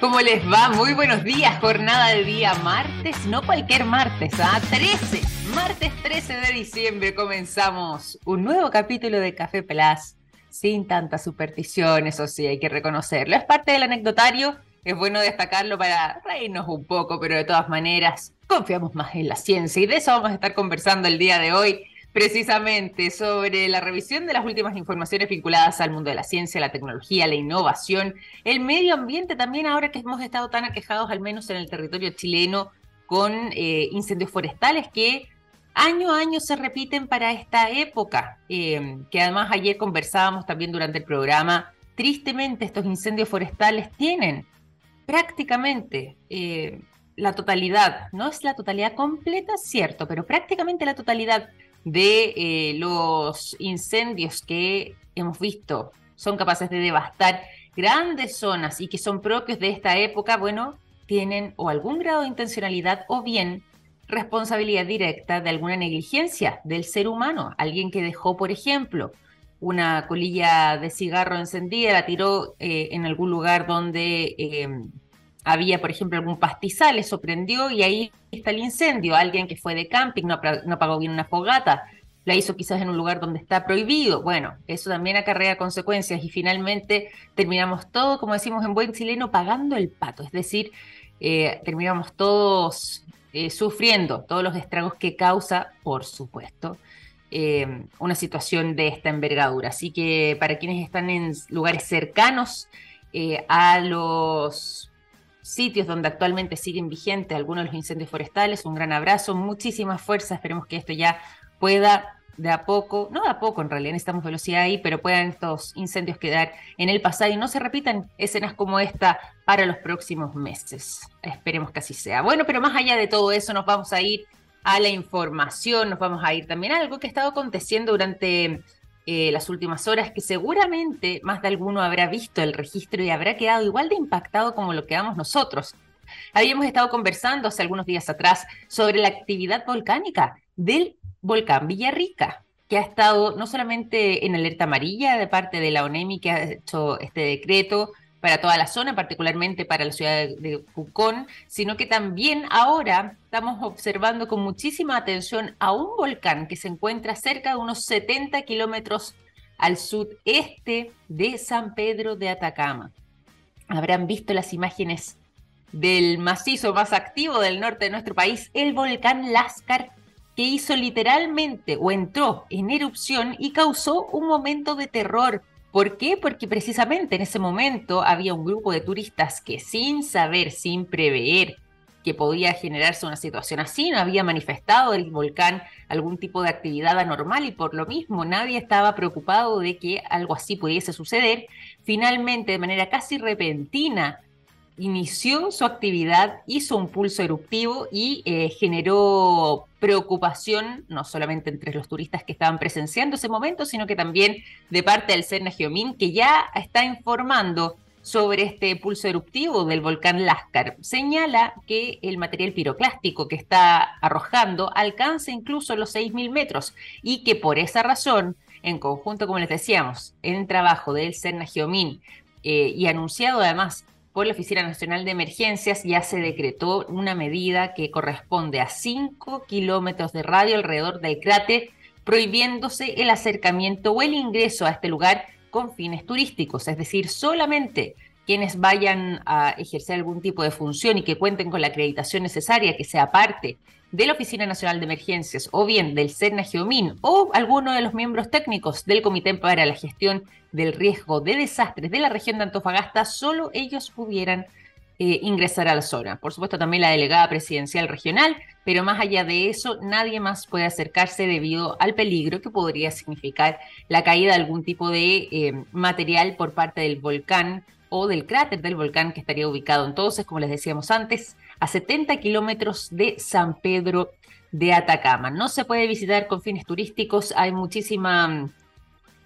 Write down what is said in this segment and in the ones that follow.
¿Cómo les va? Muy buenos días, jornada de día martes, no cualquier martes, ¿ah? 13, martes 13 de diciembre comenzamos un nuevo capítulo de Café Plus, sin tantas supersticiones, eso sí, hay que reconocerlo. Es parte del anecdotario, es bueno destacarlo para reírnos un poco, pero de todas maneras, confiamos más en la ciencia y de eso vamos a estar conversando el día de hoy precisamente sobre la revisión de las últimas informaciones vinculadas al mundo de la ciencia, la tecnología, la innovación, el medio ambiente también, ahora que hemos estado tan aquejados, al menos en el territorio chileno, con eh, incendios forestales que año a año se repiten para esta época, eh, que además ayer conversábamos también durante el programa, tristemente estos incendios forestales tienen prácticamente... Eh, la totalidad, no es la totalidad completa, cierto, pero prácticamente la totalidad de eh, los incendios que hemos visto son capaces de devastar grandes zonas y que son propios de esta época, bueno, tienen o algún grado de intencionalidad o bien responsabilidad directa de alguna negligencia del ser humano. Alguien que dejó, por ejemplo, una colilla de cigarro encendida, la tiró eh, en algún lugar donde eh, había, por ejemplo, algún pastizal, eso prendió y ahí está el incendio. Alguien que fue de camping, no, pagó bien una fogata, la hizo quizás en un lugar donde está prohibido. Bueno, eso también acarrea consecuencias y finalmente terminamos todo, como decimos en buen chileno, pagando el pato. Es decir, eh, terminamos todos eh, sufriendo todos los estragos que causa, por supuesto, eh, una situación de esta envergadura. Así que para quienes están en lugares cercanos a los sitios donde actualmente siguen vigentes algunos de los incendios forestales. Un gran abrazo, muchísimas fuerzas. Esperemos que esto ya pueda de a poco, no de a poco en realidad, necesitamos velocidad ahí, pero puedan estos incendios quedar en el pasado y no se repitan escenas como esta para los próximos meses. Esperemos que así sea. Bueno, pero más allá de todo eso, nos vamos a ir a la información, nos vamos a ir también a algo que ha estado aconteciendo durante eh, las últimas horas, que seguramente más de alguno habrá visto el registro y habrá quedado igual de impactado como lo quedamos nosotros. Habíamos estado conversando hace algunos días atrás sobre la actividad volcánica del volcán Villarrica, que ha estado no solamente en alerta amarilla de parte de la ONEMI, que ha hecho este decreto para toda la zona, particularmente para la ciudad de Pucón, sino que también ahora estamos observando con muchísima atención a un volcán que se encuentra cerca de unos 70 kilómetros al sudeste de San Pedro de Atacama. Habrán visto las imágenes del macizo más activo del norte de nuestro país, el volcán Lascar, que hizo literalmente o entró en erupción y causó un momento de terror ¿Por qué? Porque precisamente en ese momento había un grupo de turistas que sin saber, sin prever que podía generarse una situación así, no había manifestado el volcán algún tipo de actividad anormal y por lo mismo nadie estaba preocupado de que algo así pudiese suceder. Finalmente, de manera casi repentina, inició su actividad, hizo un pulso eruptivo y eh, generó preocupación no solamente entre los turistas que estaban presenciando ese momento, sino que también de parte del CERNA Geomín, que ya está informando sobre este pulso eruptivo del volcán Lascar. Señala que el material piroclástico que está arrojando alcanza incluso los 6.000 metros y que por esa razón, en conjunto, como les decíamos, en trabajo del CERNA Geomín eh, y anunciado además la Oficina Nacional de Emergencias ya se decretó una medida que corresponde a 5 kilómetros de radio alrededor del cráter, prohibiéndose el acercamiento o el ingreso a este lugar con fines turísticos, es decir, solamente quienes vayan a ejercer algún tipo de función y que cuenten con la acreditación necesaria, que sea parte de la Oficina Nacional de Emergencias o bien del CERNA Geomín o alguno de los miembros técnicos del Comité para la Gestión del Riesgo de Desastres de la región de Antofagasta, solo ellos pudieran eh, ingresar a la zona. Por supuesto, también la delegada presidencial regional, pero más allá de eso, nadie más puede acercarse debido al peligro que podría significar la caída de algún tipo de eh, material por parte del volcán o del cráter del volcán que estaría ubicado entonces, como les decíamos antes, a 70 kilómetros de San Pedro de Atacama. No se puede visitar con fines turísticos, hay muchísima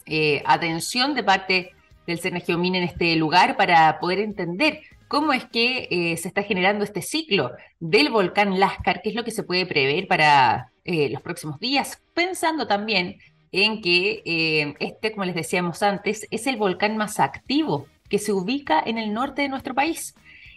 eh, atención de parte del Geomín en este lugar para poder entender cómo es que eh, se está generando este ciclo del volcán Lascar, qué es lo que se puede prever para eh, los próximos días, pensando también en que este, como les decíamos antes, es el volcán más activo que se ubica en el norte de nuestro país.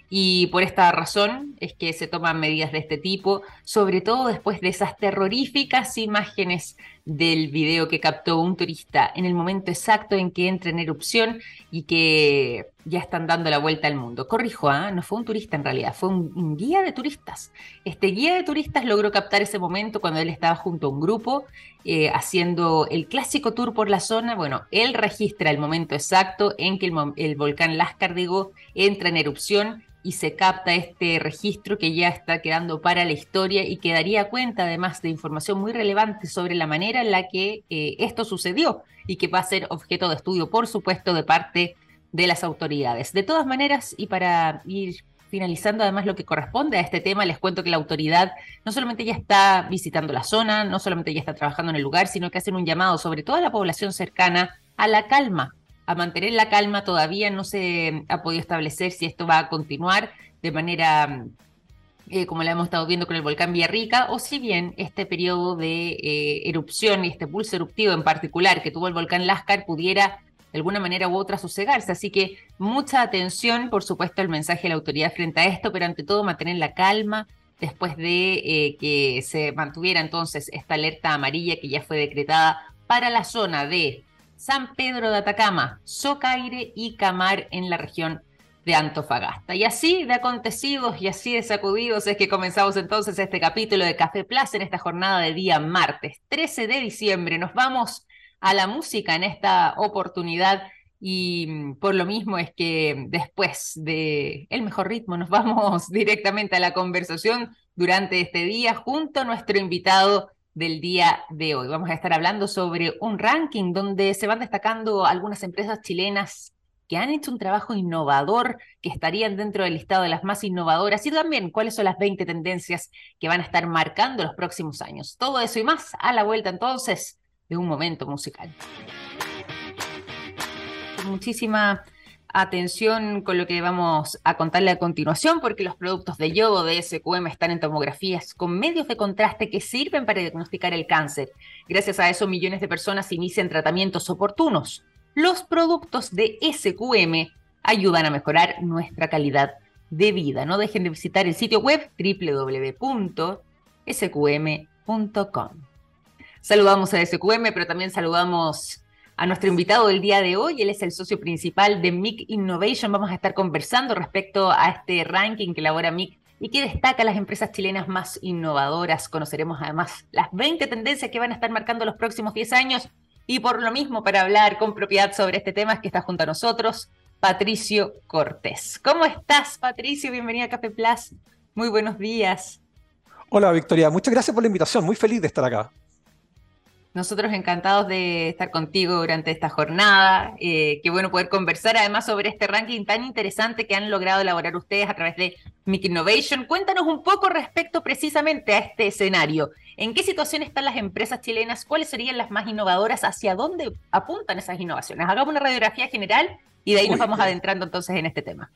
Y por esta razón es que se toman medidas de este tipo, sobre todo después de esas terroríficas imágenes del video que captó un turista en el momento exacto en que entra en erupción y que ya están dando la vuelta al mundo. Corrijo, ¿ah? no fue un turista en realidad, fue un, guía de turistas. Este guía de turistas logró captar ese momento cuando él estaba junto a un grupo eh, haciendo el clásico tour por la zona. Bueno, él registra el momento exacto en que el, volcán Lascar entra en erupción y se capta este registro que ya está quedando para la historia y que daría cuenta además de información muy relevante sobre la manera en la que eh, esto sucedió y que va a ser objeto de estudio, por supuesto, de parte de las autoridades. De todas maneras, y para ir finalizando además lo que corresponde a este tema, les cuento que la autoridad no solamente ya está visitando la zona, no solamente ya está trabajando en el lugar, sino que hacen un llamado sobre toda la población cercana a la calma, a mantener la calma. Todavía no se ha podido establecer si esto va a continuar de manera eh, como la hemos estado viendo con el volcán Villarrica, o si bien este periodo de eh, erupción y este pulso eruptivo en particular que tuvo el volcán Lascar pudiera de alguna manera u otra sosegarse. Así que mucha atención, por supuesto, el mensaje de la autoridad frente a esto, pero ante todo mantener la calma después de eh, que se mantuviera entonces esta alerta amarilla que ya fue decretada para la zona de San Pedro de Atacama, Socaire y Camar en la región de Antofagasta. Y así de acontecidos y así de sacudidos es que comenzamos entonces este capítulo de Café Plaza en esta jornada de día martes 13 de diciembre. Nos vamos a la música en esta oportunidad y mm, por lo mismo es que después de el mejor ritmo nos vamos directamente a la conversación durante este día junto a nuestro invitado del día de hoy. Vamos a estar hablando sobre un ranking donde se van destacando algunas empresas chilenas que han hecho un trabajo innovador, que estarían dentro del listado de las más innovadoras y también cuáles son las 20 tendencias que van a estar marcando los próximos años. Todo eso y más a la vuelta entonces de un momento musical. Muchísima atención con lo que vamos a contarle a continuación, porque los productos de yodo de SQM están en tomografías con medios de contraste que sirven para diagnosticar el cáncer. Gracias a eso, millones de personas inician tratamientos oportunos. Los productos de SQM ayudan a mejorar nuestra calidad de vida. No dejen de visitar el sitio web www.sqm.com. Saludamos a SQM, pero también saludamos a nuestro invitado del día de hoy. Él es el socio principal de MIC Innovation. Vamos a estar conversando respecto a este ranking que elabora MIC y que destaca las empresas chilenas más innovadoras. Conoceremos además las 20 tendencias que van a estar marcando los próximos 10 años. Y por lo mismo, para hablar con propiedad sobre este tema, es que está junto a nosotros Patricio Cortés. ¿Cómo estás, Patricio? Bienvenida a Café Plus. Muy buenos días. Hola, Victoria. Muchas gracias por la invitación. Muy feliz de estar acá. Nosotros encantados de estar contigo durante esta jornada. Eh, qué bueno poder conversar además sobre este ranking tan interesante que han logrado elaborar ustedes a través de Mic Innovation. Cuéntanos un poco respecto precisamente a este escenario. ¿En qué situación están las empresas chilenas? ¿Cuáles serían las más innovadoras? ¿Hacia dónde apuntan esas innovaciones? Hagamos una radiografía general y de ahí nos vamos adentrando entonces en este tema.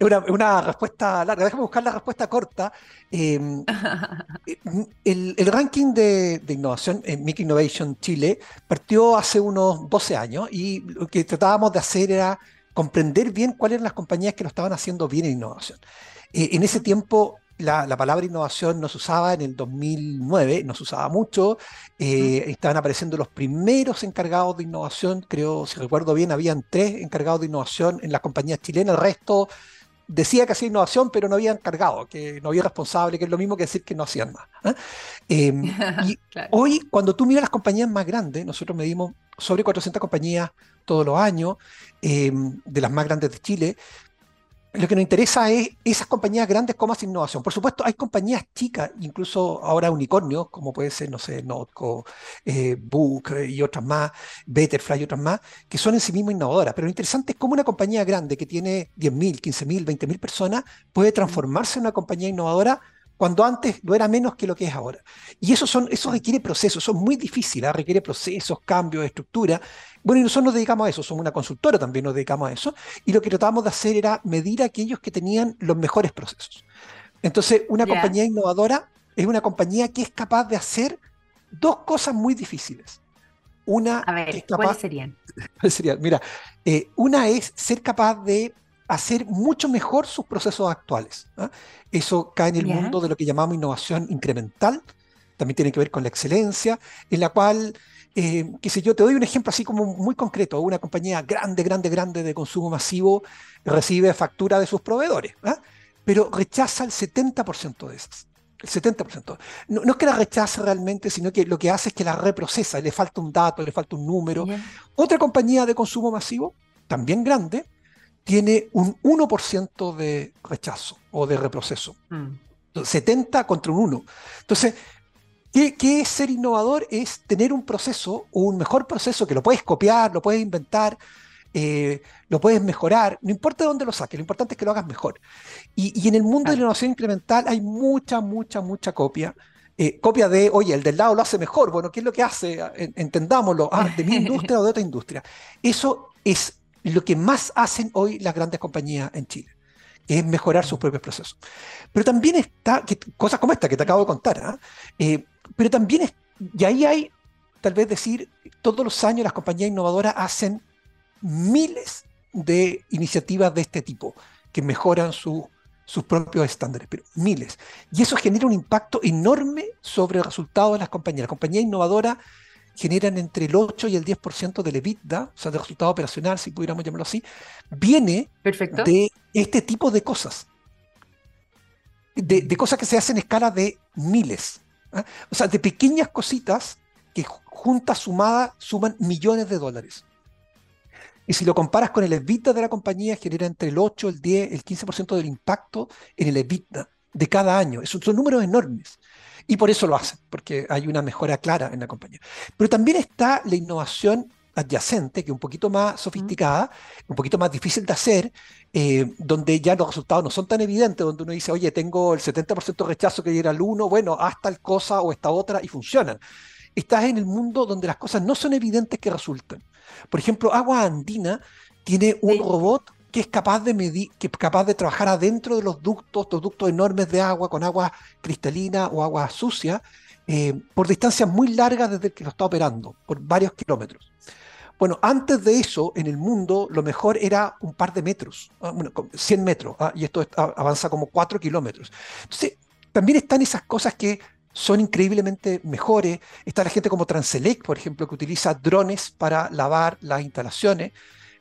Una, una, respuesta larga. Déjame buscar la respuesta corta. Em, el, ranking de, innovación en Mic Innovation Chile partió hace unos 12 años y lo que tratábamos de hacer era comprender bien cuáles eran las compañías que lo estaban haciendo bien en innovación. Eh, en ese tiempo la, palabra innovación no se usaba en el 2009, no se usaba mucho, eh, estaban apareciendo los primeros encargados de innovación, creo, si recuerdo bien, habían tres encargados de innovación en las compañías chilenas, el resto decía que hacía innovación, pero no había encargado, que no había responsable, que es lo mismo que decir que no hacían más. ¿ah? Em, y hoy, cuando tú miras las compañías más grandes, nosotros medimos sobre 400 compañías todos los años, em, de las más grandes de Chile, lo que nos interesa es esas compañías grandes como hacen innovación. Por supuesto, hay compañías chicas, incluso ahora unicornios, como puede ser, no sé, Notco, eh, Book y otras más, Betterfly y otras más, que son en sí mismas innovadoras. Pero lo interesante es cómo una compañía grande que tiene 10.000, 15.000, 20.000 personas puede transformarse en una compañía innovadora cuando antes no era menos que lo que es ahora. Y eso, son, eso requiere procesos, son muy difíciles, ¿ah? requiere procesos, cambios, estructura. Bueno, y nosotros nos dedicamos a eso, somos una consultora también, nos dedicamos a eso, y lo que tratábamos de hacer era medir a aquellos que tenían los mejores procesos. Entonces, una compañía innovadora es una compañía que es capaz de hacer dos cosas muy difíciles. Una a ver, ¿cuáles serían? Mira, eh, una es ser capaz de hacer mucho mejor sus procesos actuales. ¿ah? Eso cae en el mundo de lo que llamamos innovación incremental, también tiene que ver con la excelencia, en la cual, eh, qué sé yo, te doy un ejemplo así como muy concreto, una compañía grande, grande, grande de consumo masivo recibe factura de sus proveedores, ¿ah? pero rechaza el 70% de esas. El 70%. No, es que la rechace realmente, sino que lo que hace es que la reprocesa, le falta un dato, le falta un número. Otra compañía de consumo masivo, también grande, tiene un 1% de rechazo o de reproceso. 70 mm. contra un 1. Entonces, ¿qué, es ser innovador? Es tener un proceso, un mejor proceso que lo puedes copiar, lo puedes inventar, eh, lo puedes mejorar, no importa de dónde lo saques, lo importante es que lo hagas mejor. Y, en el mundo de la innovación incremental hay mucha, mucha, mucha copia. Eh, copia de, oye, el del lado lo hace mejor, bueno, ¿qué es lo que hace? Entendámoslo, ah, de mi industria o de otra industria. Eso es lo que más hacen hoy las grandes compañías en Chile, que es mejorar sus propios procesos. Pero también está, cosas como esta que te acabo de contar, ¿ah? eh, pero también, y ahí hay, tal vez decir, todos los años las compañías innovadoras hacen miles de iniciativas de este tipo que mejoran sus propios estándares, pero miles. Y eso genera un impacto enorme sobre el resultado de las compañías. Las compañías innovadoras generan entre el 8 y el 10% del EBITDA, o sea, del resultado operacional, si pudiéramos llamarlo así, viene de este tipo de cosas. De, cosas que se hacen en escala de miles. ¿ah? O sea, de pequeñas cositas que juntas sumadas suman millones de dólares. Y si lo comparas con el EBITDA de la compañía, genera entre el 8, el 10, el 15% del impacto en el EBITDA de cada año. Esos son números enormes. Y por eso lo hacen, porque hay una mejora clara en la compañía. Pero también está la innovación adyacente, que es un poquito más sofisticada, un poquito más difícil de hacer, eh, donde ya los resultados no son tan evidentes, donde uno dice, oye, tengo el 70% de rechazo que era el 1, bueno, haz tal cosa o esta otra y funcionan. Estás en el mundo donde las cosas no son evidentes que resultan. Por ejemplo, Agua Andina tiene un robot que es capaz de medir, que es capaz de trabajar adentro de los ductos, los ductos enormes de agua, con agua cristalina o agua sucia, eh, por distancias muy largas desde que lo está operando, por varios kilómetros. Bueno, antes de eso, en el mundo, lo mejor era un par de metros, ah, bueno, 100 metros, ah, y esto avanza como 4 kilómetros. Entonces, también están esas cosas que son increíblemente mejores. Está la gente como Transelec, por ejemplo, que utiliza drones para lavar las instalaciones.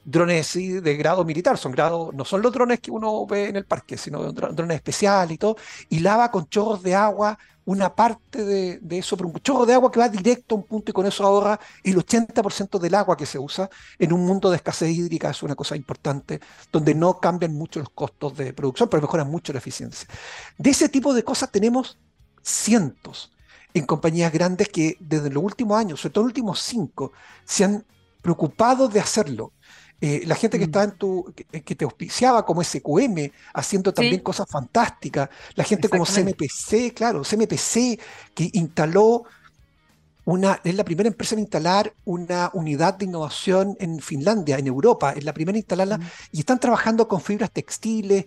Drones de grado militar, son grado, no son los drones que uno ve en el parque, sino drones especiales y todo, y lava con chorros de agua una parte de, eso, pero un chorro de agua que va directo a un punto y con eso ahorra el 80% del agua que se usa en un mundo de escasez hídrica, es una cosa importante, donde no cambian mucho los costos de producción, pero mejoran mucho la eficiencia. De ese tipo de cosas tenemos cientos en compañías grandes que desde los últimos años, sobre todo los últimos cinco, se han preocupado de hacerlo. Eh, la gente que mm. está en tu, que, te auspiciaba como SQM, haciendo también cosas fantásticas, la gente como CMPC, claro, CMPC, que instaló una, es la primera empresa en instalar una unidad de innovación en Finlandia, en Europa, es la primera en instalarla, mm. y están trabajando con fibras textiles,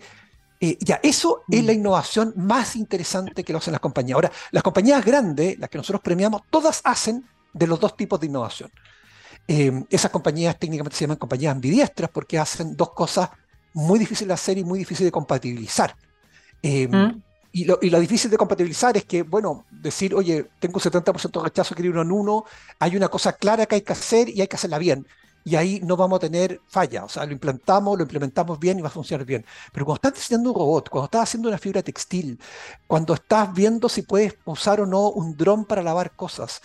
eh, ya, eso es la mm. innovación más interesante que lo hacen las compañías. Ahora, las compañías grandes, las que nosotros premiamos, todas hacen de los dos tipos de innovación. Eh, esas compañías técnicamente se llaman compañías ambidiestras porque hacen dos cosas muy difíciles de hacer y muy difíciles de compatibilizar. Eh, mm. y, lo, difícil de compatibilizar es que, bueno, decir, oye, tengo un 70% de rechazo, quiero uno en uno, hay una cosa clara que hay que hacer y hay que hacerla bien y ahí no vamos a tener falla. O sea, lo implantamos, lo implementamos bien y va a funcionar bien. Pero cuando estás diseñando un robot, cuando estás haciendo una fibra textil, cuando estás viendo si puedes usar o no un dron para lavar cosas,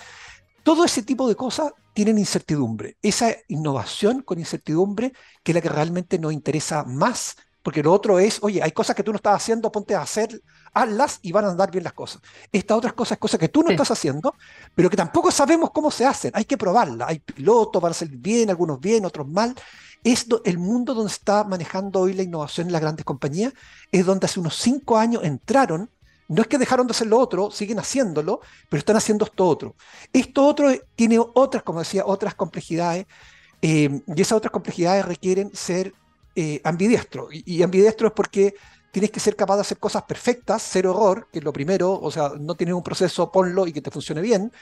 todo ese tipo de cosas tienen incertidumbre. Esa innovación con incertidumbre, que es la que realmente nos interesa más porque lo otro es, oye, hay cosas que tú no estás haciendo, ponte a hacer, hazlas y van a andar bien las cosas. Estas otras cosas, cosas que tú no estás haciendo, pero que tampoco sabemos cómo se hacen. Hay que probarlas. Hay pilotos, van a salir bien, algunos bien, otros mal. Es el mundo donde está manejando hoy la innovación en las grandes compañías, es donde hace unos cinco años entraron no es que dejaron de hacer lo otro, siguen haciéndolo, pero están haciendo esto otro. Esto otro tiene otras, como decía, otras complejidades, eh, y esas otras complejidades requieren ser eh, ambidiestro. Y, ambidiestro es porque tienes que ser capaz de hacer cosas perfectas, cero error, que es lo primero, o sea, no tienes un proceso, ponlo y que te funcione bien,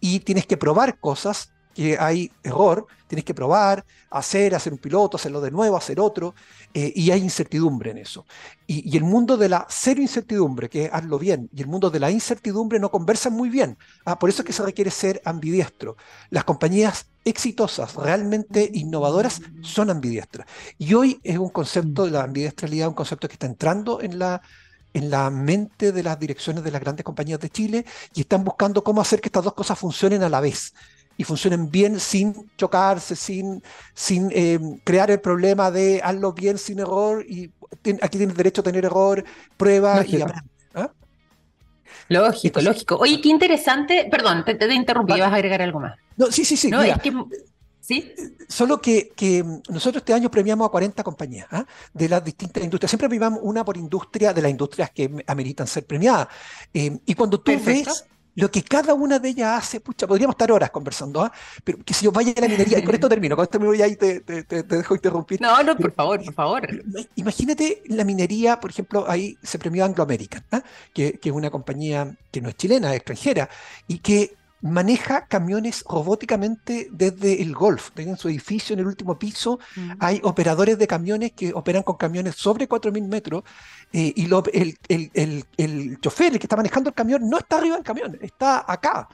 y tienes que probar cosas que hay error, tienes que probar, hacer, hacer un piloto, hacerlo de nuevo, hacer otro, eh, y hay incertidumbre en eso. Y, el mundo de la cero incertidumbre, que es hazlo bien, y el mundo de la incertidumbre no conversan muy bien. Ah, por eso es que se requiere ser ambidiestro. Las compañías exitosas, realmente innovadoras, son ambidiestras. Y hoy es un concepto de la ambidiestralidad, un concepto que está entrando en la, en la mente de las direcciones de las grandes compañías de Chile y están buscando cómo hacer que estas dos cosas funcionen a la vez y funcionen bien sin chocarse, sin, sin eh, crear el problema de hazlo bien sin error y aquí tienes derecho a tener error, prueba y aprende. ¿ah? Lógico, lógico. Oye, qué interesante. Perdón, te, te interrumpí, vas a agregar algo más. No, sí, sí, sí. No, es que ¿Sí? Solo que, que, nosotros este año premiamos a 40 compañías ¿ah? de las distintas industrias. Siempre premiamos una por industria de las industrias que ameritan ser premiadas. Eh, y cuando tú ves lo que cada una de ellas hace, pucha, podríamos estar horas conversando, ¿ah? pero que si yo vaya a la minería, y con esto termino, con esto me voy ahí y te, te, te, dejo interrumpir. No, no, por favor, por favor. Imagínate la minería, por ejemplo, ahí se premió Anglo American, ¿ah? que, que es una compañía que no es chilena, es extranjera, y que maneja camiones robóticamente desde el Golf. En su edificio, en el último piso, mm. hay operadores de camiones que operan con camiones sobre 4.000 metros eh, y lo, el, el, el, el, chofer, el que está manejando el camión, no está arriba del camión, está acá,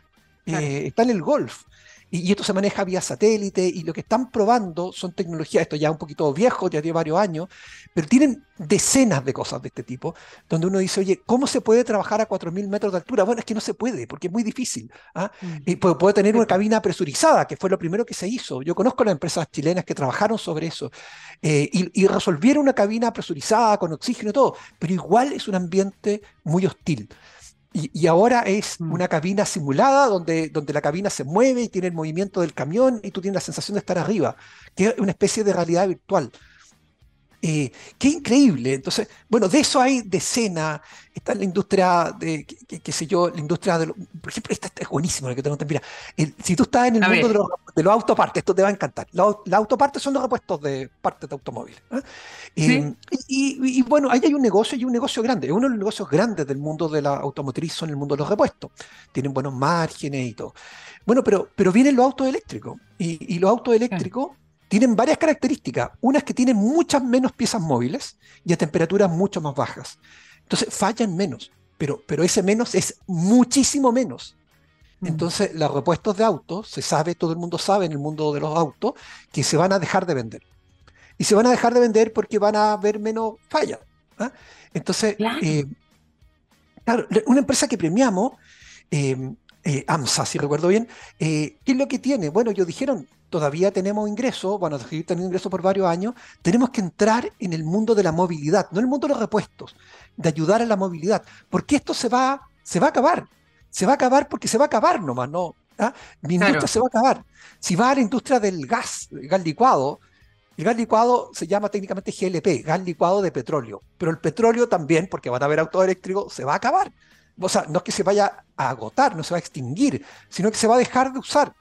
eh, está en el Golf y, esto se maneja vía satélite y lo que están probando son tecnologías, esto ya un poquito viejo, ya tiene varios años, pero tienen decenas de cosas de este tipo, donde uno dice, oye, ¿cómo se puede trabajar a 4.000 metros de altura? Bueno, es que no se puede, porque es muy difícil. ¿ah? Mm. Y puede, tener una cabina presurizada, que fue lo primero que se hizo. Yo conozco las empresas chilenas que trabajaron sobre eso eh, y, y resolvieron una cabina presurizada con oxígeno y todo, pero igual es un ambiente muy hostil. Y, ahora es mm. una cabina simulada donde, donde la cabina se mueve y tiene el movimiento del camión y tú tienes la sensación de estar arriba, que es una especie de realidad virtual. Eh, qué increíble. Entonces, bueno, de eso hay decenas. Está la industria de, qué, sé yo, la industria de, por ejemplo, esta, es buenísimo lo que tengo Mira, si tú estás en el mundo de los, de los, autopartes, esto te va a encantar. Los, autopartes son los repuestos de partes de automóviles. ¿eh? Eh, y, bueno, ahí hay un negocio y un negocio grande. Uno de los negocios grandes del mundo de la automotriz son el mundo de los repuestos. Tienen buenos márgenes y todo. Bueno, pero, pero vienen los autos eléctricos. Y, los autos eléctricos tienen varias características. Una es que tienen muchas menos piezas móviles y a temperaturas mucho más bajas. Entonces fallan menos, pero, pero ese menos es muchísimo menos. Mm. Entonces, los repuestos de autos, se sabe, todo el mundo sabe en el mundo de los autos, que se van a dejar de vender. Y se van a dejar de vender porque van a haber menos fallas. ¿ah? Entonces, eh, una empresa que premiamos, eh, eh, AMSA, si recuerdo bien, ¿qué es lo que tiene? Bueno, ellos dijeron, todavía tenemos ingresos, bueno, seguir teniendo ingresos por varios años, tenemos que entrar en el mundo de la movilidad, no en el mundo de los repuestos, de ayudar a la movilidad, porque esto se va, se va a acabar, se va a acabar porque se va a acabar nomás, ¿no? ¿Ah? Mi industria se va a acabar. Si va a la industria del gas, el gas licuado, el gas licuado se llama técnicamente GLP, gas licuado de petróleo, pero el petróleo también, porque van a haber autos eléctricos, se va a acabar. O sea, no es que se vaya a agotar, no se va a extinguir, sino que se va a dejar de usar.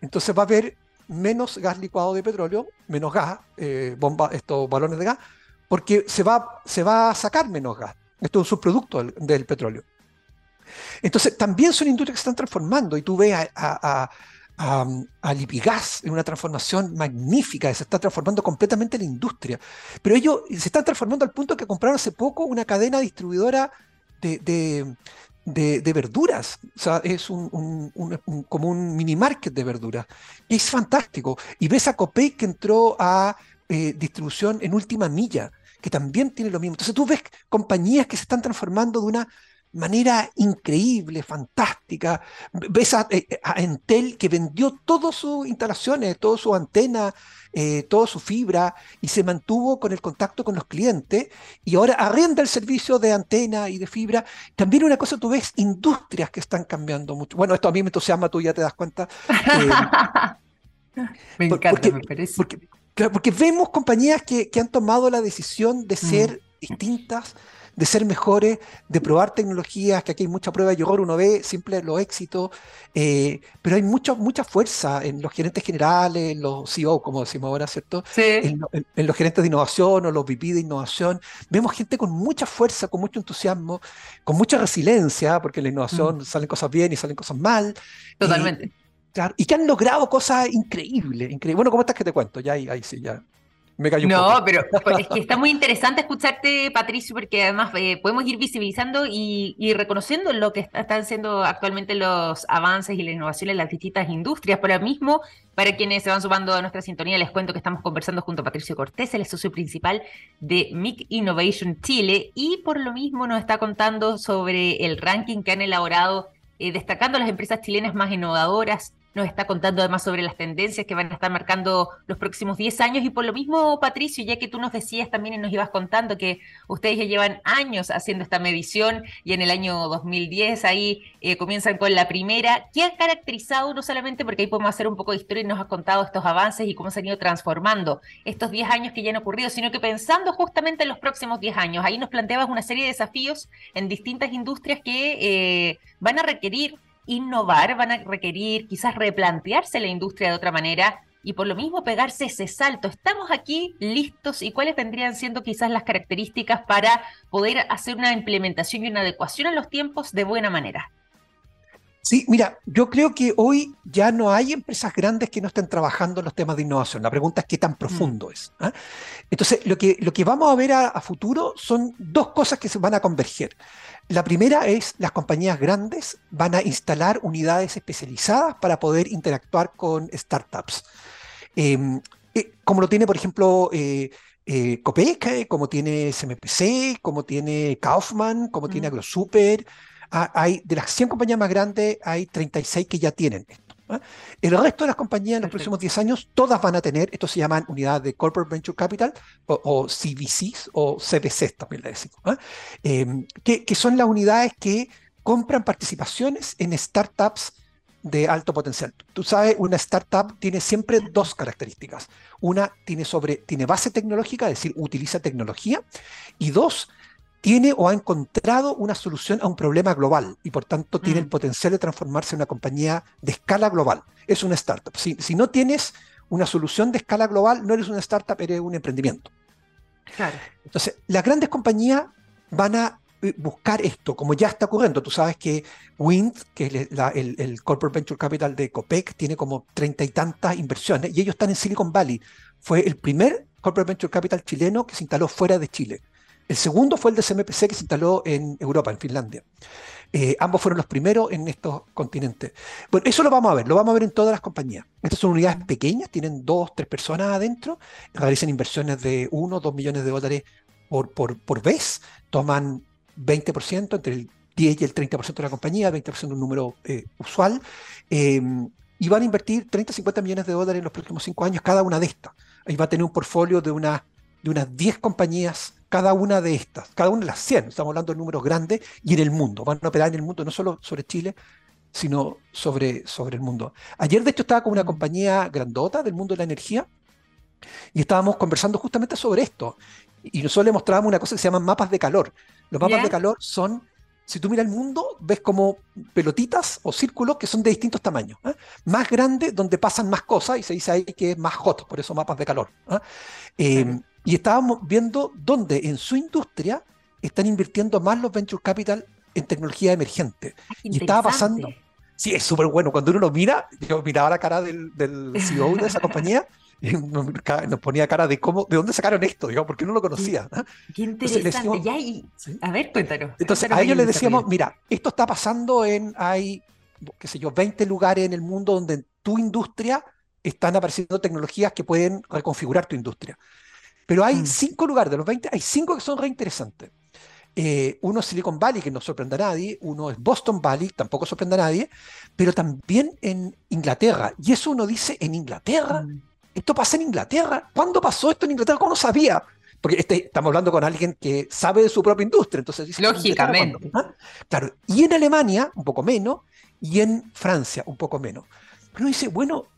Entonces va a haber menos gas licuado de petróleo, menos gas, eh, bomba, estos balones de gas, porque se va, se va a sacar menos gas. Esto es un subproducto del, petróleo. Entonces, también son industrias que se están transformando y tú ves a, a, a, Lipigas en una transformación magnífica, se está transformando completamente la industria. Pero ellos se están transformando al punto que compraron hace poco una cadena distribuidora de, de, verduras. O sea, es un, como un mini market de verduras. Y es fantástico. Y ves a Copay que entró a eh, distribución en última milla, que también tiene lo mismo. Entonces tú ves compañías que se están transformando de una manera increíble, fantástica. Ves a, eh, a Entel que vendió todas sus instalaciones, todas sus antenas, eh, toda su fibra y se mantuvo con el contacto con los clientes y ahora arrienda el servicio de antena y de fibra. También una cosa, tú ves industrias que están cambiando mucho. Bueno, esto a mí me entusiasma, tú ya te das cuenta. Eh, me encanta, porque, me parece. Porque, vemos compañías que, que, han tomado la decisión de ser mm. distintas de ser mejores, de probar tecnologías, que aquí hay mucha prueba y error, uno ve siempre los éxitos, eh, pero hay mucha, mucha fuerza en los gerentes generales, en los CEO, como decimos ahora, ¿cierto? En, los gerentes de innovación o los VP de innovación. Vemos gente con mucha fuerza, con mucho entusiasmo, con mucha resiliencia, porque en la innovación mm. salen cosas bien y salen cosas mal. Totalmente. Claro, y que han logrado cosas increíbles, increíbles. Bueno, ¿cómo estás que te cuento? Ya ahí, ahí sí, ya no, pero es que está muy interesante escucharte, Patricio, porque además eh, podemos ir visibilizando y, reconociendo lo que están siendo actualmente los avances y la innovación en las distintas industrias. Por ahora mismo, para quienes se van sumando a nuestra sintonía, les cuento que estamos conversando junto a Patricio Cortés, el socio principal de MIC Innovation Chile, y por lo mismo nos está contando sobre el ranking que han elaborado, eh, destacando las empresas chilenas más innovadoras nos está contando además sobre las tendencias que van a estar marcando los próximos 10 años. Y por lo mismo, Patricio, ya que tú nos decías también y nos ibas contando que ustedes ya llevan años haciendo esta medición y en el año 2010 ahí eh, comienzan con la primera, ¿qué ha caracterizado no solamente porque ahí podemos hacer un poco de historia y nos has contado estos avances y cómo se han ido transformando estos 10 años que ya han ocurrido, sino que pensando justamente en los próximos 10 años, ahí nos planteabas una serie de desafíos en distintas industrias que eh, van a requerir innovar, van a requerir quizás replantearse la industria de otra manera y por lo mismo pegarse ese salto. ¿Estamos aquí listos y cuáles vendrían siendo quizás las características para poder hacer una implementación y una adecuación a los tiempos de buena manera? Sí, mira, yo creo que hoy ya no hay empresas grandes que no estén trabajando en los temas de innovación. La pregunta es qué tan profundo mm. es. ¿ah? Entonces, lo que, lo que vamos a ver a, futuro son dos cosas que se van a converger. La primera es las compañías grandes van a instalar unidades especializadas para poder interactuar con startups. Em, eh, como lo tiene, por ejemplo, eh, eh, como tiene CMPC, como tiene Kaufman, como tiene mm. AgroSuper. Ah, hay, de las 100 compañías más grandes, hay 36 que ya tienen esto. ¿ah? El resto de las compañías en los próximos 10 años, todas van a tener, esto se llaman unidades de Corporate Venture Capital o, CVCs o CVCs también le decimos, que, que, son las unidades que compran participaciones en startups de alto potencial. Tú sabes, una startup tiene siempre dos características. Una tiene, sobre, tiene base tecnológica, es decir, utiliza tecnología, y dos, tiene o ha encontrado una solución a un problema global y por tanto tiene el mm. potencial de transformarse en una compañía de escala global. Es una startup. Si, si, no tienes una solución de escala global, no eres una startup, eres un emprendimiento. Claro. Entonces, las grandes compañías van a eh, buscar esto, como ya está ocurriendo. Tú sabes que Wind, que es el, el, Corporate Venture Capital de Copec, tiene como treinta y tantas inversiones y ellos están en Silicon Valley. Fue el primer Corporate Venture Capital chileno que se instaló fuera de Chile. El segundo fue el de CMPC que se instaló en Europa, en Finlandia. Eh, ambos fueron los primeros en estos continentes. Bueno, eso lo vamos a ver, lo vamos a ver en todas las compañías. Estas son unidades pequeñas, tienen dos, tres personas adentro, realizan inversiones de uno, dos millones de dólares por, por, vez, toman 20%, entre el 10 y el 30% de la compañía, 20% un número eh, usual, em, y van a invertir 30, 50 millones de dólares en los próximos cinco años cada una de estas. Ahí va a tener un portfolio de, una, de unas 10 compañías cada una de estas, cada una de las 100, estamos hablando de números grandes, y en el mundo, van a operar en el mundo, no solo sobre Chile, sino sobre, sobre el mundo. Ayer, de hecho, estaba con una compañía grandota del mundo de la energía y estábamos conversando justamente sobre esto. Y nosotros le mostrábamos una cosa que se llaman mapas de calor. Los mapas de calor son, si tú miras el mundo, ves como pelotitas o círculos que son de distintos tamaños. ¿eh? Más grandes, donde pasan más cosas, y se dice ahí que es más hot, por eso mapas de calor. ¿eh? Eh, y estábamos viendo dónde en su industria están invirtiendo más los venture capital en tecnología emergente. Y estaba pasando. Sí, es súper bueno. Cuando uno lo mira, yo miraba la cara del, del CEO de esa compañía y nos, ponía cara de cómo, de dónde sacaron esto, digamos, porque no lo conocía. Qué interesante. A ver, cuéntanos. Entonces, a ellos les decíamos, mira, esto está pasando en, hay, qué sé yo, 20 lugares en el mundo donde en tu industria están apareciendo tecnologías que pueden reconfigurar tu industria. Pero hay mm. cinco lugares, de los 20, hay cinco que son reinteresantes. Eh, uno es Silicon Valley, que no sorprende a nadie, uno es Boston Valley, tampoco sorprende a nadie, pero también en Inglaterra. Y eso uno dice, en Inglaterra, mm. esto pasa en Inglaterra. ¿Cuándo pasó esto en Inglaterra? ¿Cómo no sabía? Porque este, estamos hablando con alguien que sabe de su propia industria, entonces dice, Lógicamente. ¿Ah? Claro, y en Alemania, un poco menos, y en Francia, un poco menos. Pero uno dice, bueno,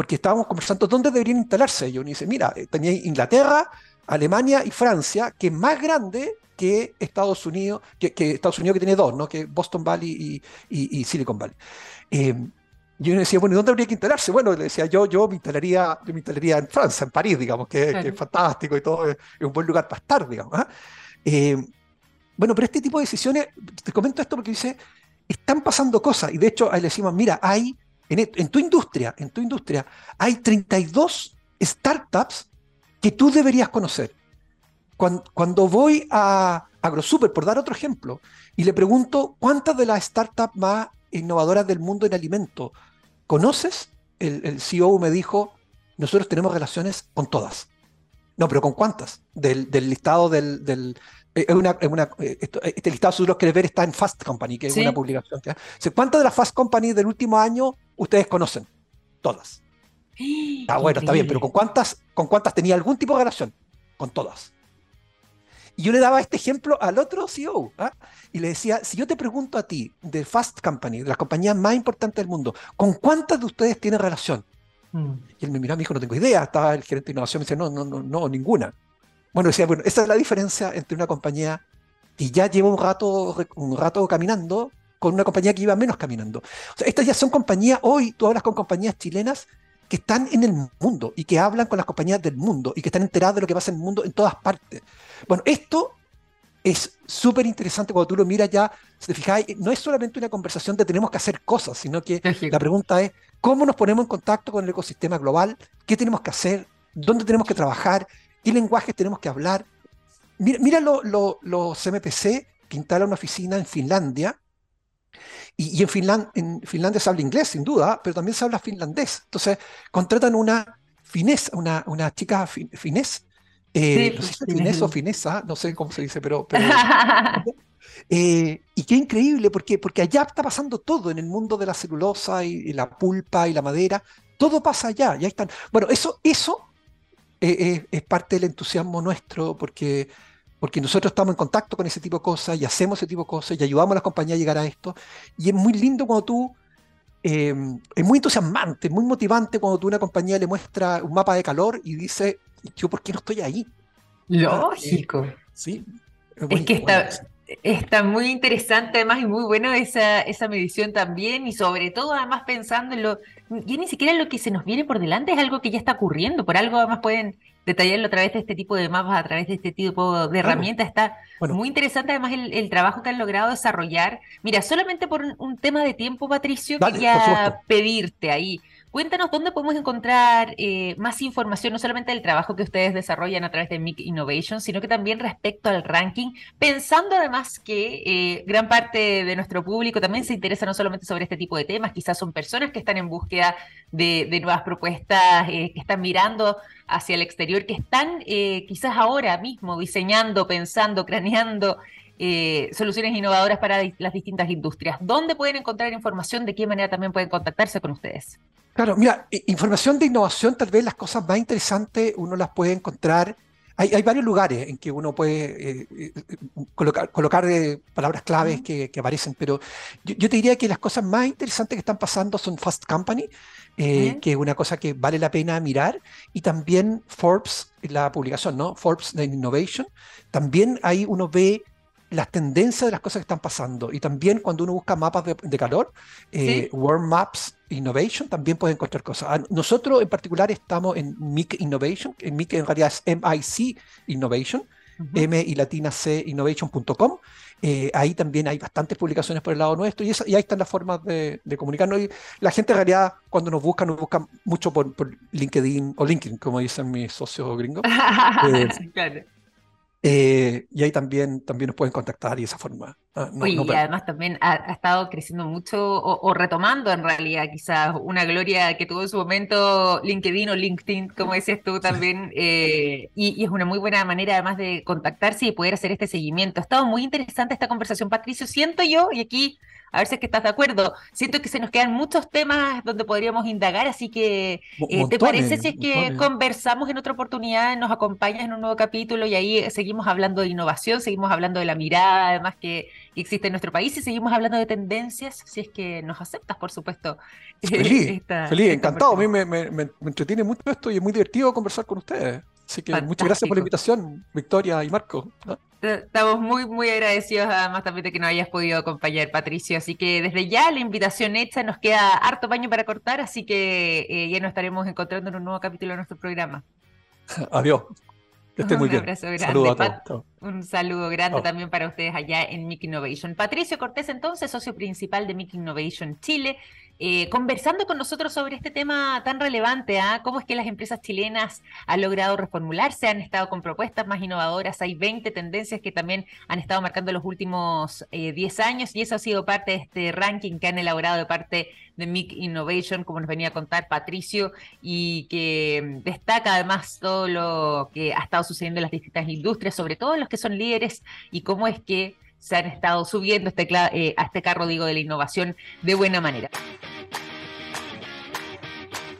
porque estábamos conversando dónde deberían instalarse ellos. Y dice, mira, eh, tenía Inglaterra, Alemania y Francia, que es más grande que Estados Unidos, que, Estados Unidos que tiene dos, ¿no? que Boston Valley y, Silicon Valley. Eh, y uno decía, bueno, ¿y dónde habría que instalarse? Bueno, le decía yo, yo me instalaría, yo me instalaría en Francia, en París, digamos, que, es fantástico y todo, es un buen lugar para estar, digamos. ¿ah? Eh, bueno, pero este tipo de decisiones, te comento esto porque dice, están pasando cosas, y de hecho ahí le decimos, mira, hay en, tu industria, en tu industria, hay 32 startups que tú deberías conocer. Cuando, voy a AgroSuper, por dar otro ejemplo, y le pregunto cuántas de las startups más innovadoras del mundo en alimentos conoces, el, CEO me dijo, nosotros tenemos relaciones con todas. No, pero ¿con cuántas? Del, listado del... del eh, eh, este listado, si lo quieres ver, está en Fast Company, que es una publicación. ¿Cuántas de las Fast Company del último año ustedes conocen? Todas. Está bueno, está bien, pero ¿con cuántas, ¿con cuántas tenía algún tipo de relación? Con todas. Y yo le daba este ejemplo al otro CEO ¿ah? y le decía, si yo te pregunto a ti de Fast Company, de las compañías más importantes del mundo, ¿con cuántas de ustedes tiene relación? Mm. Y él me miró y me dijo, no tengo idea. Estaba el gerente de innovación y me decía, no, no, no, no, ninguna. Bueno, decía, bueno, esa es la diferencia entre una compañía que ya lleva un rato, un rato caminando con una compañía que iba menos caminando. O sea, estas ya son compañías, hoy tú hablas con compañías chilenas que están en el mundo y que hablan con las compañías del mundo y que están enteradas de lo que pasa en el mundo en todas partes. Bueno, esto es súper interesante cuando tú lo miras ya, si te fijáis, no es solamente una conversación de tenemos que hacer cosas, sino que la pregunta es cómo nos ponemos en contacto con el ecosistema global, qué tenemos que hacer, dónde tenemos que trabajar, qué lenguajes tenemos que hablar. Mira, mira los MPC que instalan una oficina en Finlandia, y, en, en Finlandia se habla inglés, sin duda, pero también se habla finlandés. Entonces, contratan una finés, una, una chica finés, eh, no sé si finés o finesa, no sé cómo se dice, pero... Eh, y qué increíble, porque, porque allá está pasando todo en el mundo de la celulosa y, la pulpa y la madera, todo pasa allá, ya están. Bueno, eso, eso eh, es parte del entusiasmo nuestro, porque, porque nosotros estamos en contacto con ese tipo de cosas y hacemos ese tipo de cosas y ayudamos a las compañías a llegar a esto. Y es muy lindo cuando tú, es muy entusiasmante, muy motivante cuando tú a una compañía le muestra un mapa de calor y dice, yo por qué no estoy ahí. Lógico. sí. Es, que está, está muy interesante además y muy bueno esa, esa medición también y sobre todo además pensando en lo, ya ni siquiera lo que se nos viene por delante es algo que ya está ocurriendo, por algo además pueden detallarlo a través de este tipo de mapas, a través de este tipo de herramientas. Está muy interesante además el, trabajo que han logrado desarrollar. Mira, solamente por un, tema de tiempo, Patricio, quería pedirte ahí Cuéntanos dónde podemos encontrar eh, más información, no solamente del trabajo que ustedes desarrollan a través de MIC Innovation, sino que también respecto al ranking, pensando además que eh, gran parte de nuestro público también se interesa no solamente sobre este tipo de temas, quizás son personas que están en búsqueda de, nuevas propuestas, eh, que están mirando hacia el exterior, que están quizás ahora mismo diseñando, pensando, craneando. soluciones innovadoras para las distintas industrias. ¿Dónde pueden encontrar información? ¿De qué manera también pueden contactarse con ustedes? Claro, mira, información de innovación, tal vez las cosas más interesantes uno las puede encontrar. Hay, varios lugares en que uno puede eh, eh, colocar, colocar eh, palabras claves que, aparecen, pero yo, te diría que las cosas más interesantes que están pasando son Fast Company, que es una cosa que vale la pena mirar, y también Forbes, la publicación, ¿no? Forbes de Innovation. También ahí uno ve las tendencias de las cosas que están pasando. Y también cuando uno busca mapas de, calor, eh, World Maps Innovation, también puede encontrar cosas. Ah, nosotros en particular estamos en MIC Innovation, en MIC en realidad es MIC Innovation, M y latina C Innovation.com. Eh, ahí también hay bastantes publicaciones por el lado nuestro y, ahí están las formas de, comunicarnos. Y la gente en realidad cuando nos busca, nos busca mucho por, LinkedIn o LinkedIn, como dicen mis socios gringos. Eh, eh, y ahí también, también nos pueden contactar y de esa forma. Ah, y además también ha, estado creciendo mucho o, retomando en realidad quizás una gloria que tuvo en su momento LinkedIn o LinkedIn, como decías tú también, eh, y, es una muy buena manera además de contactarse y poder hacer este seguimiento. Ha estado muy interesante esta conversación, Patricio, siento yo, y aquí a ver si es que estás de acuerdo. Siento que se nos quedan muchos temas donde podríamos indagar, así que eh, ¿te parece si es que conversamos en otra oportunidad, nos acompañas en un nuevo capítulo y ahí seguimos hablando de innovación, seguimos hablando de la mirada además que existe en nuestro país y seguimos hablando de tendencias, si es que nos aceptas, por supuesto. Feliz, feliz encantado. A mí me, me, entretiene mucho esto y es muy divertido conversar con ustedes. Así que muchas gracias por la invitación, Victoria y Marco. Estamos muy, muy agradecidos además también de que nos hayas podido acompañar, Patricio. Así que desde ya la invitación hecha, nos queda harto paño para cortar, así que eh, ya nos estaremos encontrando en un nuevo capítulo de nuestro programa. Adiós. Que esté muy bien. Saludos a todos. Un saludo grande oh. también para ustedes allá en Mic Innovation. Patricio Cortés, entonces, socio principal de Mic Innovation Chile, eh, conversando con nosotros sobre este tema tan relevante, ¿ah? cómo es que las empresas chilenas han logrado reformularse, han estado con propuestas más innovadoras, hay 20 tendencias que también han estado marcando los últimos 10 eh, años y eso ha sido parte de este ranking que han elaborado de parte de MIC Innovation, como nos venía a contar Patricio, y que destaca además todo lo que ha estado sucediendo en las distintas industrias, sobre todo los que son líderes y cómo es que se han estado subiendo este, eh, a este carro, digo, de la innovación de buena manera.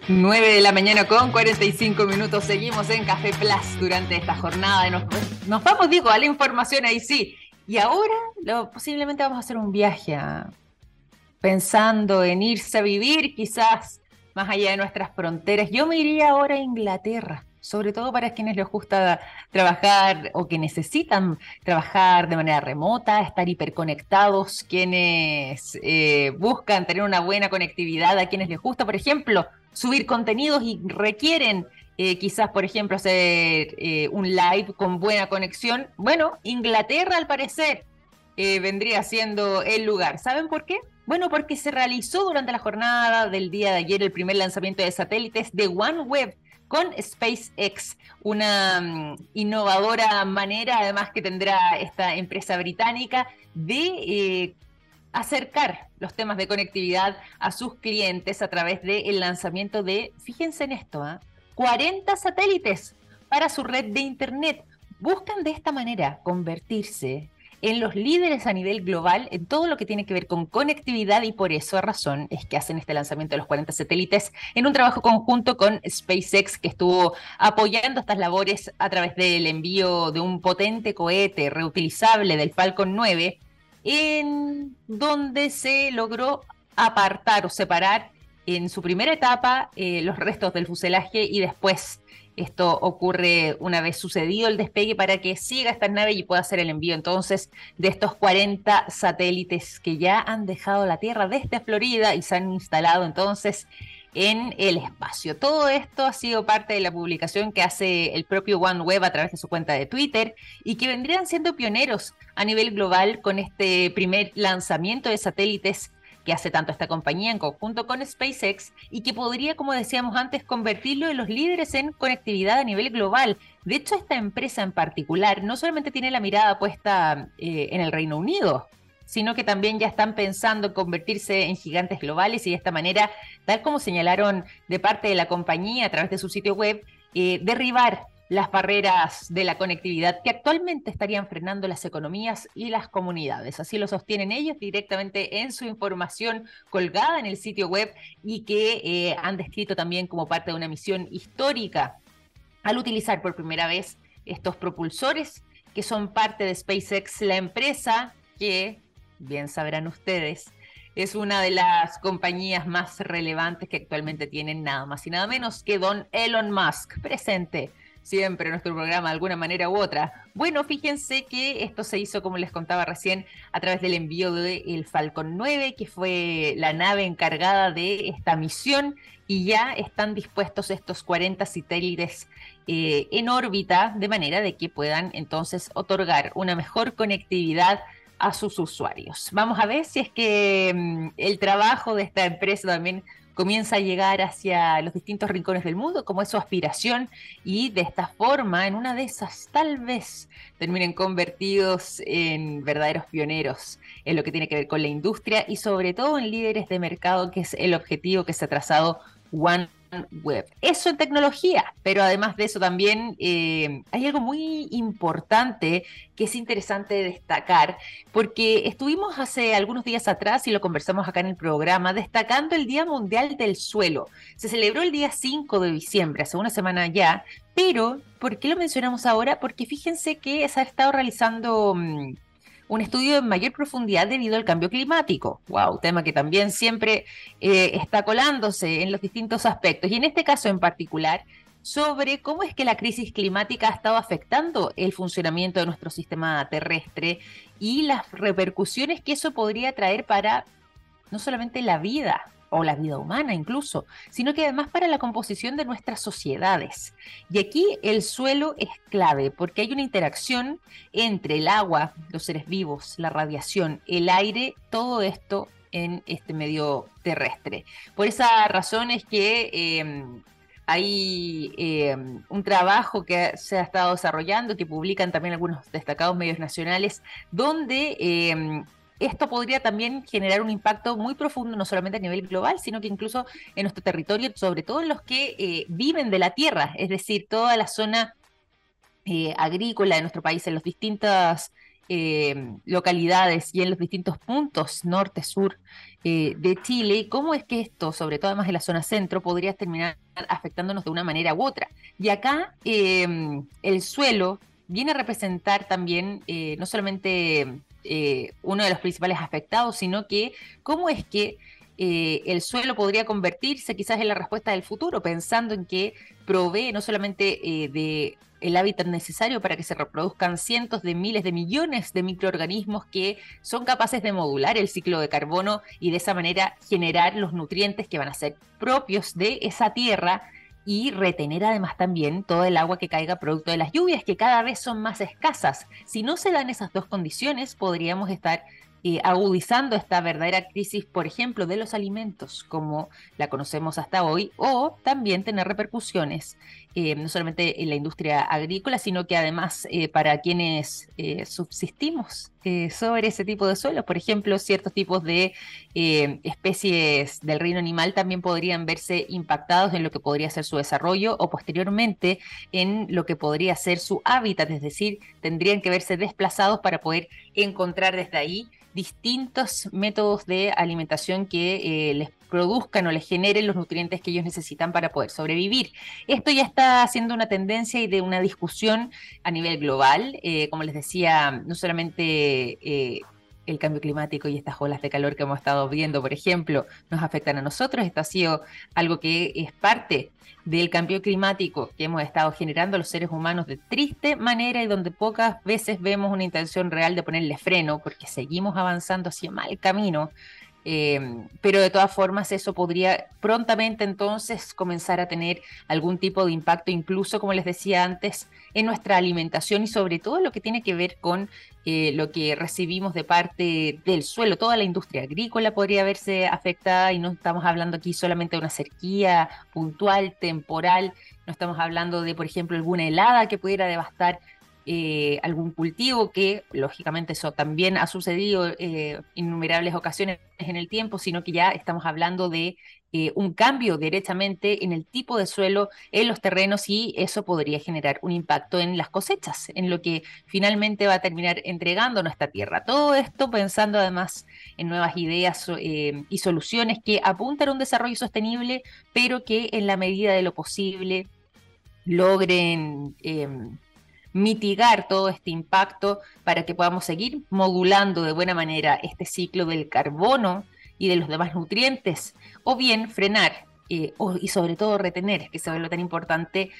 9 de la mañana con 45 minutos. Seguimos en Café Plus durante esta jornada. Nos, vamos, digo, a la información ahí sí. Y ahora lo, posiblemente vamos a hacer un viaje pensando en irse a vivir quizás más allá de nuestras fronteras. Yo me iría ahora a Inglaterra sobre todo para quienes les gusta trabajar o que necesitan trabajar de manera remota, estar hiperconectados, quienes eh, buscan tener una buena conectividad, a quienes les gusta, por ejemplo, subir contenidos y requieren eh, quizás, por ejemplo, hacer eh, un live con buena conexión. Bueno, Inglaterra al parecer vendría siendo el lugar. ¿Saben por qué? Bueno, porque se realizó durante la jornada del día de ayer el primer lanzamiento de satélites de OneWeb con SpaceX, una mm, innovadora manera además que tendrá esta empresa británica de eh, acercar los temas de conectividad a sus clientes a través del lanzamiento de, fíjense en esto, 40 ¿ah? satélites para su red de Internet. Buscan de esta manera convertirse en los líderes a nivel global en todo lo que tiene que ver con conectividad y por eso razón es que hacen este lanzamiento de los 40 satélites en un trabajo conjunto con SpaceX que estuvo apoyando estas labores a través del envío de un potente cohete reutilizable del Falcon 9 en donde se logró apartar o separar en su primera etapa eh, los restos del fuselaje y después esto ocurre una vez sucedido el despegue para que siga esta nave y pueda hacer el envío entonces de estos 40 satélites que ya han dejado la Tierra desde Florida y se han instalado entonces en el espacio. Todo esto ha sido parte de la publicación que hace el propio OneWeb a través de su cuenta de Twitter y que vendrían siendo pioneros a nivel global con este primer lanzamiento de satélites que hace tanto esta compañía en conjunto con SpaceX y que podría, como decíamos antes, convertirlo en los líderes en conectividad a nivel global. De hecho, esta empresa en particular no solamente tiene la mirada puesta eh, en el Reino Unido, sino que también ya están pensando en convertirse en gigantes globales y de esta manera, tal como señalaron de parte de la compañía a través de su sitio web, eh, derribar las barreras de la conectividad que actualmente estarían frenando las economías y las comunidades. Así lo sostienen ellos directamente en su información colgada en el sitio web y que eh, han descrito también como parte de una misión histórica al utilizar por primera vez estos propulsores que son parte de SpaceX, la empresa que, bien sabrán ustedes, es una de las compañías más relevantes que actualmente tienen nada más y nada menos que don Elon Musk presente siempre nuestro programa de alguna manera u otra. Bueno, fíjense que esto se hizo, como les contaba recién, a través del envío del el Falcon 9, que fue la nave encargada de esta misión, y ya están dispuestos estos 40 satélites eh, en órbita, de manera de que puedan entonces otorgar una mejor conectividad a sus usuarios. Vamos a ver si es que mm, el trabajo de esta empresa también comienza a llegar hacia los distintos rincones del mundo, como es su aspiración, y de esta forma, en una de esas, tal vez terminen convertidos en verdaderos pioneros en lo que tiene que ver con la industria y sobre todo en líderes de mercado, que es el objetivo que se ha trazado One web. Eso en tecnología, pero además de eso también eh, hay algo muy importante que es interesante destacar, porque estuvimos hace algunos días atrás y lo conversamos acá en el programa, destacando el Día Mundial del Suelo. Se celebró el día 5 de diciembre, hace una semana ya, pero ¿por qué lo mencionamos ahora? Porque fíjense que se ha estado realizando... Mm, un estudio en mayor profundidad debido al cambio climático. Wow, tema que también siempre eh, está colándose en los distintos aspectos. Y en este caso en particular, sobre cómo es que la crisis climática ha estado afectando el funcionamiento de nuestro sistema terrestre y las repercusiones que eso podría traer para no solamente la vida o la vida humana incluso, sino que además para la composición de nuestras sociedades. Y aquí el suelo es clave porque hay una interacción entre el agua, los seres vivos, la radiación, el aire, todo esto en este medio terrestre. Por esa razón es que em, hay em, un trabajo que se ha estado desarrollando, que publican también algunos destacados medios nacionales, donde em, esto podría también generar un impacto muy profundo, no solamente a nivel global, sino que incluso en nuestro territorio, sobre todo en los que eh, viven de la tierra, es decir, toda la zona eh, agrícola de nuestro país, en las distintas eh, localidades y en los distintos puntos norte, sur de Chile, cómo es que esto, sobre todo además en la zona centro, podría terminar afectándonos de una manera u otra. Y acá el suelo viene a representar también no solamente eh, uno de los principales afectados, sino que cómo es que eh, el suelo podría convertirse quizás en la respuesta del futuro, pensando en que provee no solamente eh, de el hábitat necesario para que se reproduzcan cientos de miles de millones de microorganismos que son capaces de modular el ciclo de carbono y de esa manera generar los nutrientes que van a ser propios de esa tierra y retener además también todo el agua que caiga producto de las lluvias, que cada vez son más escasas. Si no se dan esas dos condiciones, podríamos estar eh, agudizando esta verdadera crisis, por ejemplo, de los alimentos, como la conocemos hasta hoy, o también tener repercusiones eh, no solamente en la industria agrícola, sino que además eh, para quienes subsistimos sobre ese tipo de suelos. Por ejemplo, ciertos tipos de especies del reino animal también podrían verse impactados en lo que podría ser su desarrollo o posteriormente en lo que podría ser su hábitat, es decir, tendrían que verse desplazados para poder encontrar desde ahí distintos métodos de alimentación que eh, les produzcan o les generen los nutrientes que ellos necesitan para poder sobrevivir. Esto ya está haciendo una tendencia y de una discusión a nivel global. Eh, como les decía, no solamente eh, el cambio climático y estas olas de calor que hemos estado viendo, por ejemplo, nos afectan a nosotros. Esto ha sido algo que es parte del cambio climático que hemos estado generando los seres humanos de triste manera y donde pocas veces vemos una intención real de ponerle freno porque seguimos avanzando hacia mal camino Em, pero de todas formas eso podría prontamente entonces comenzar a tener algún tipo de impacto, incluso como les decía antes, en nuestra alimentación y sobre todo lo que tiene que ver con eh, lo que recibimos de parte del suelo. Toda la industria agrícola podría verse afectada y no estamos hablando aquí solamente de una sequía puntual, temporal, no estamos hablando de, por ejemplo, alguna helada que pudiera devastar eh, algún cultivo, que lógicamente eso también ha sucedido eh, innumerables ocasiones en el tiempo, sino que ya estamos hablando de eh, un cambio directamente en el tipo de suelo en los terrenos y eso podría generar un impacto en las cosechas, en lo que finalmente va a terminar entregando nuestra tierra. Todo esto pensando además en nuevas ideas y soluciones que apuntan a un desarrollo sostenible, pero que en la medida de lo posible logren em, mitigar todo este impacto para que podamos seguir modulando de buena manera este ciclo del carbono y de los demás nutrientes, o bien frenar eh, y sobre todo retener, que se lo tan importante,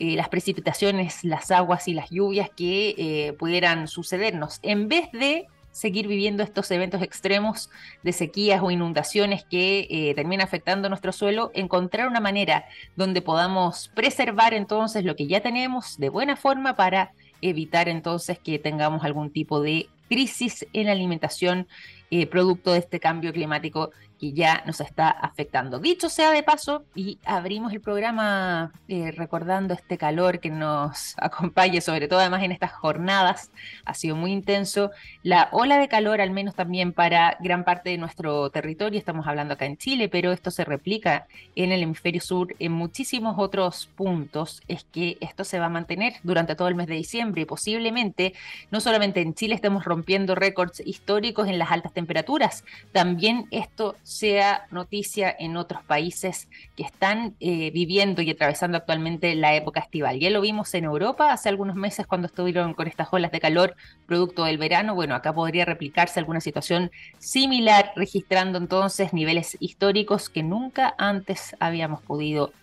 eh, las precipitaciones, las aguas y las lluvias que eh, pudieran sucedernos, en vez de seguir viviendo estos eventos extremos de sequías o inundaciones que eh, terminan afectando nuestro suelo, encontrar una manera donde podamos preservar entonces lo que ya tenemos de buena forma para evitar entonces que tengamos algún tipo de crisis en la alimentación eh, producto de este cambio climático que ya nos está afectando. Dicho sea de paso, y abrimos el programa eh, recordando este calor que nos acompaña, sobre todo además en estas jornadas, ha sido muy intenso. La ola de calor, al menos también para gran parte de nuestro territorio, estamos hablando acá en Chile, pero esto se replica en el hemisferio sur en muchísimos otros puntos, es que esto se va a mantener durante todo el mes de diciembre y posiblemente no solamente en Chile estemos rompiendo récords históricos en las altas temperaturas, también esto sea noticia en otros países que están eh, viviendo y atravesando actualmente la época estival. Ya lo vimos en Europa hace algunos meses cuando estuvieron con estas olas de calor producto del verano. Bueno, acá podría replicarse alguna situación similar, registrando entonces niveles históricos que nunca antes habíamos podido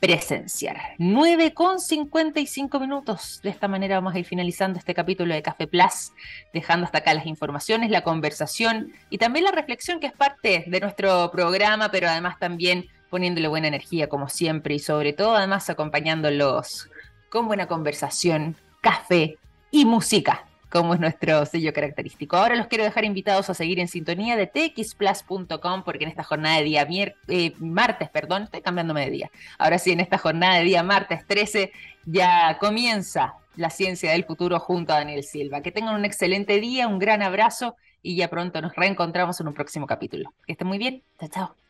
presenciar. 9 con 55 minutos. De esta manera vamos a ir finalizando este capítulo de Café Plus, dejando hasta acá las informaciones, la conversación y también la reflexión que es parte de nuestro programa, pero además también poniéndole buena energía como siempre y sobre todo además acompañándolos con buena conversación, café y música como es nuestro sello característico. Ahora los quiero dejar invitados a seguir en sintonía de txplus.com porque en esta jornada de día eh, martes, perdón, estoy cambiándome de día. Ahora sí, en esta jornada de día martes 13 ya comienza la ciencia del futuro junto a Daniel Silva. Que tengan un excelente día, un gran abrazo y ya pronto nos reencontramos en un próximo capítulo. Que estén muy bien. Chao, chao.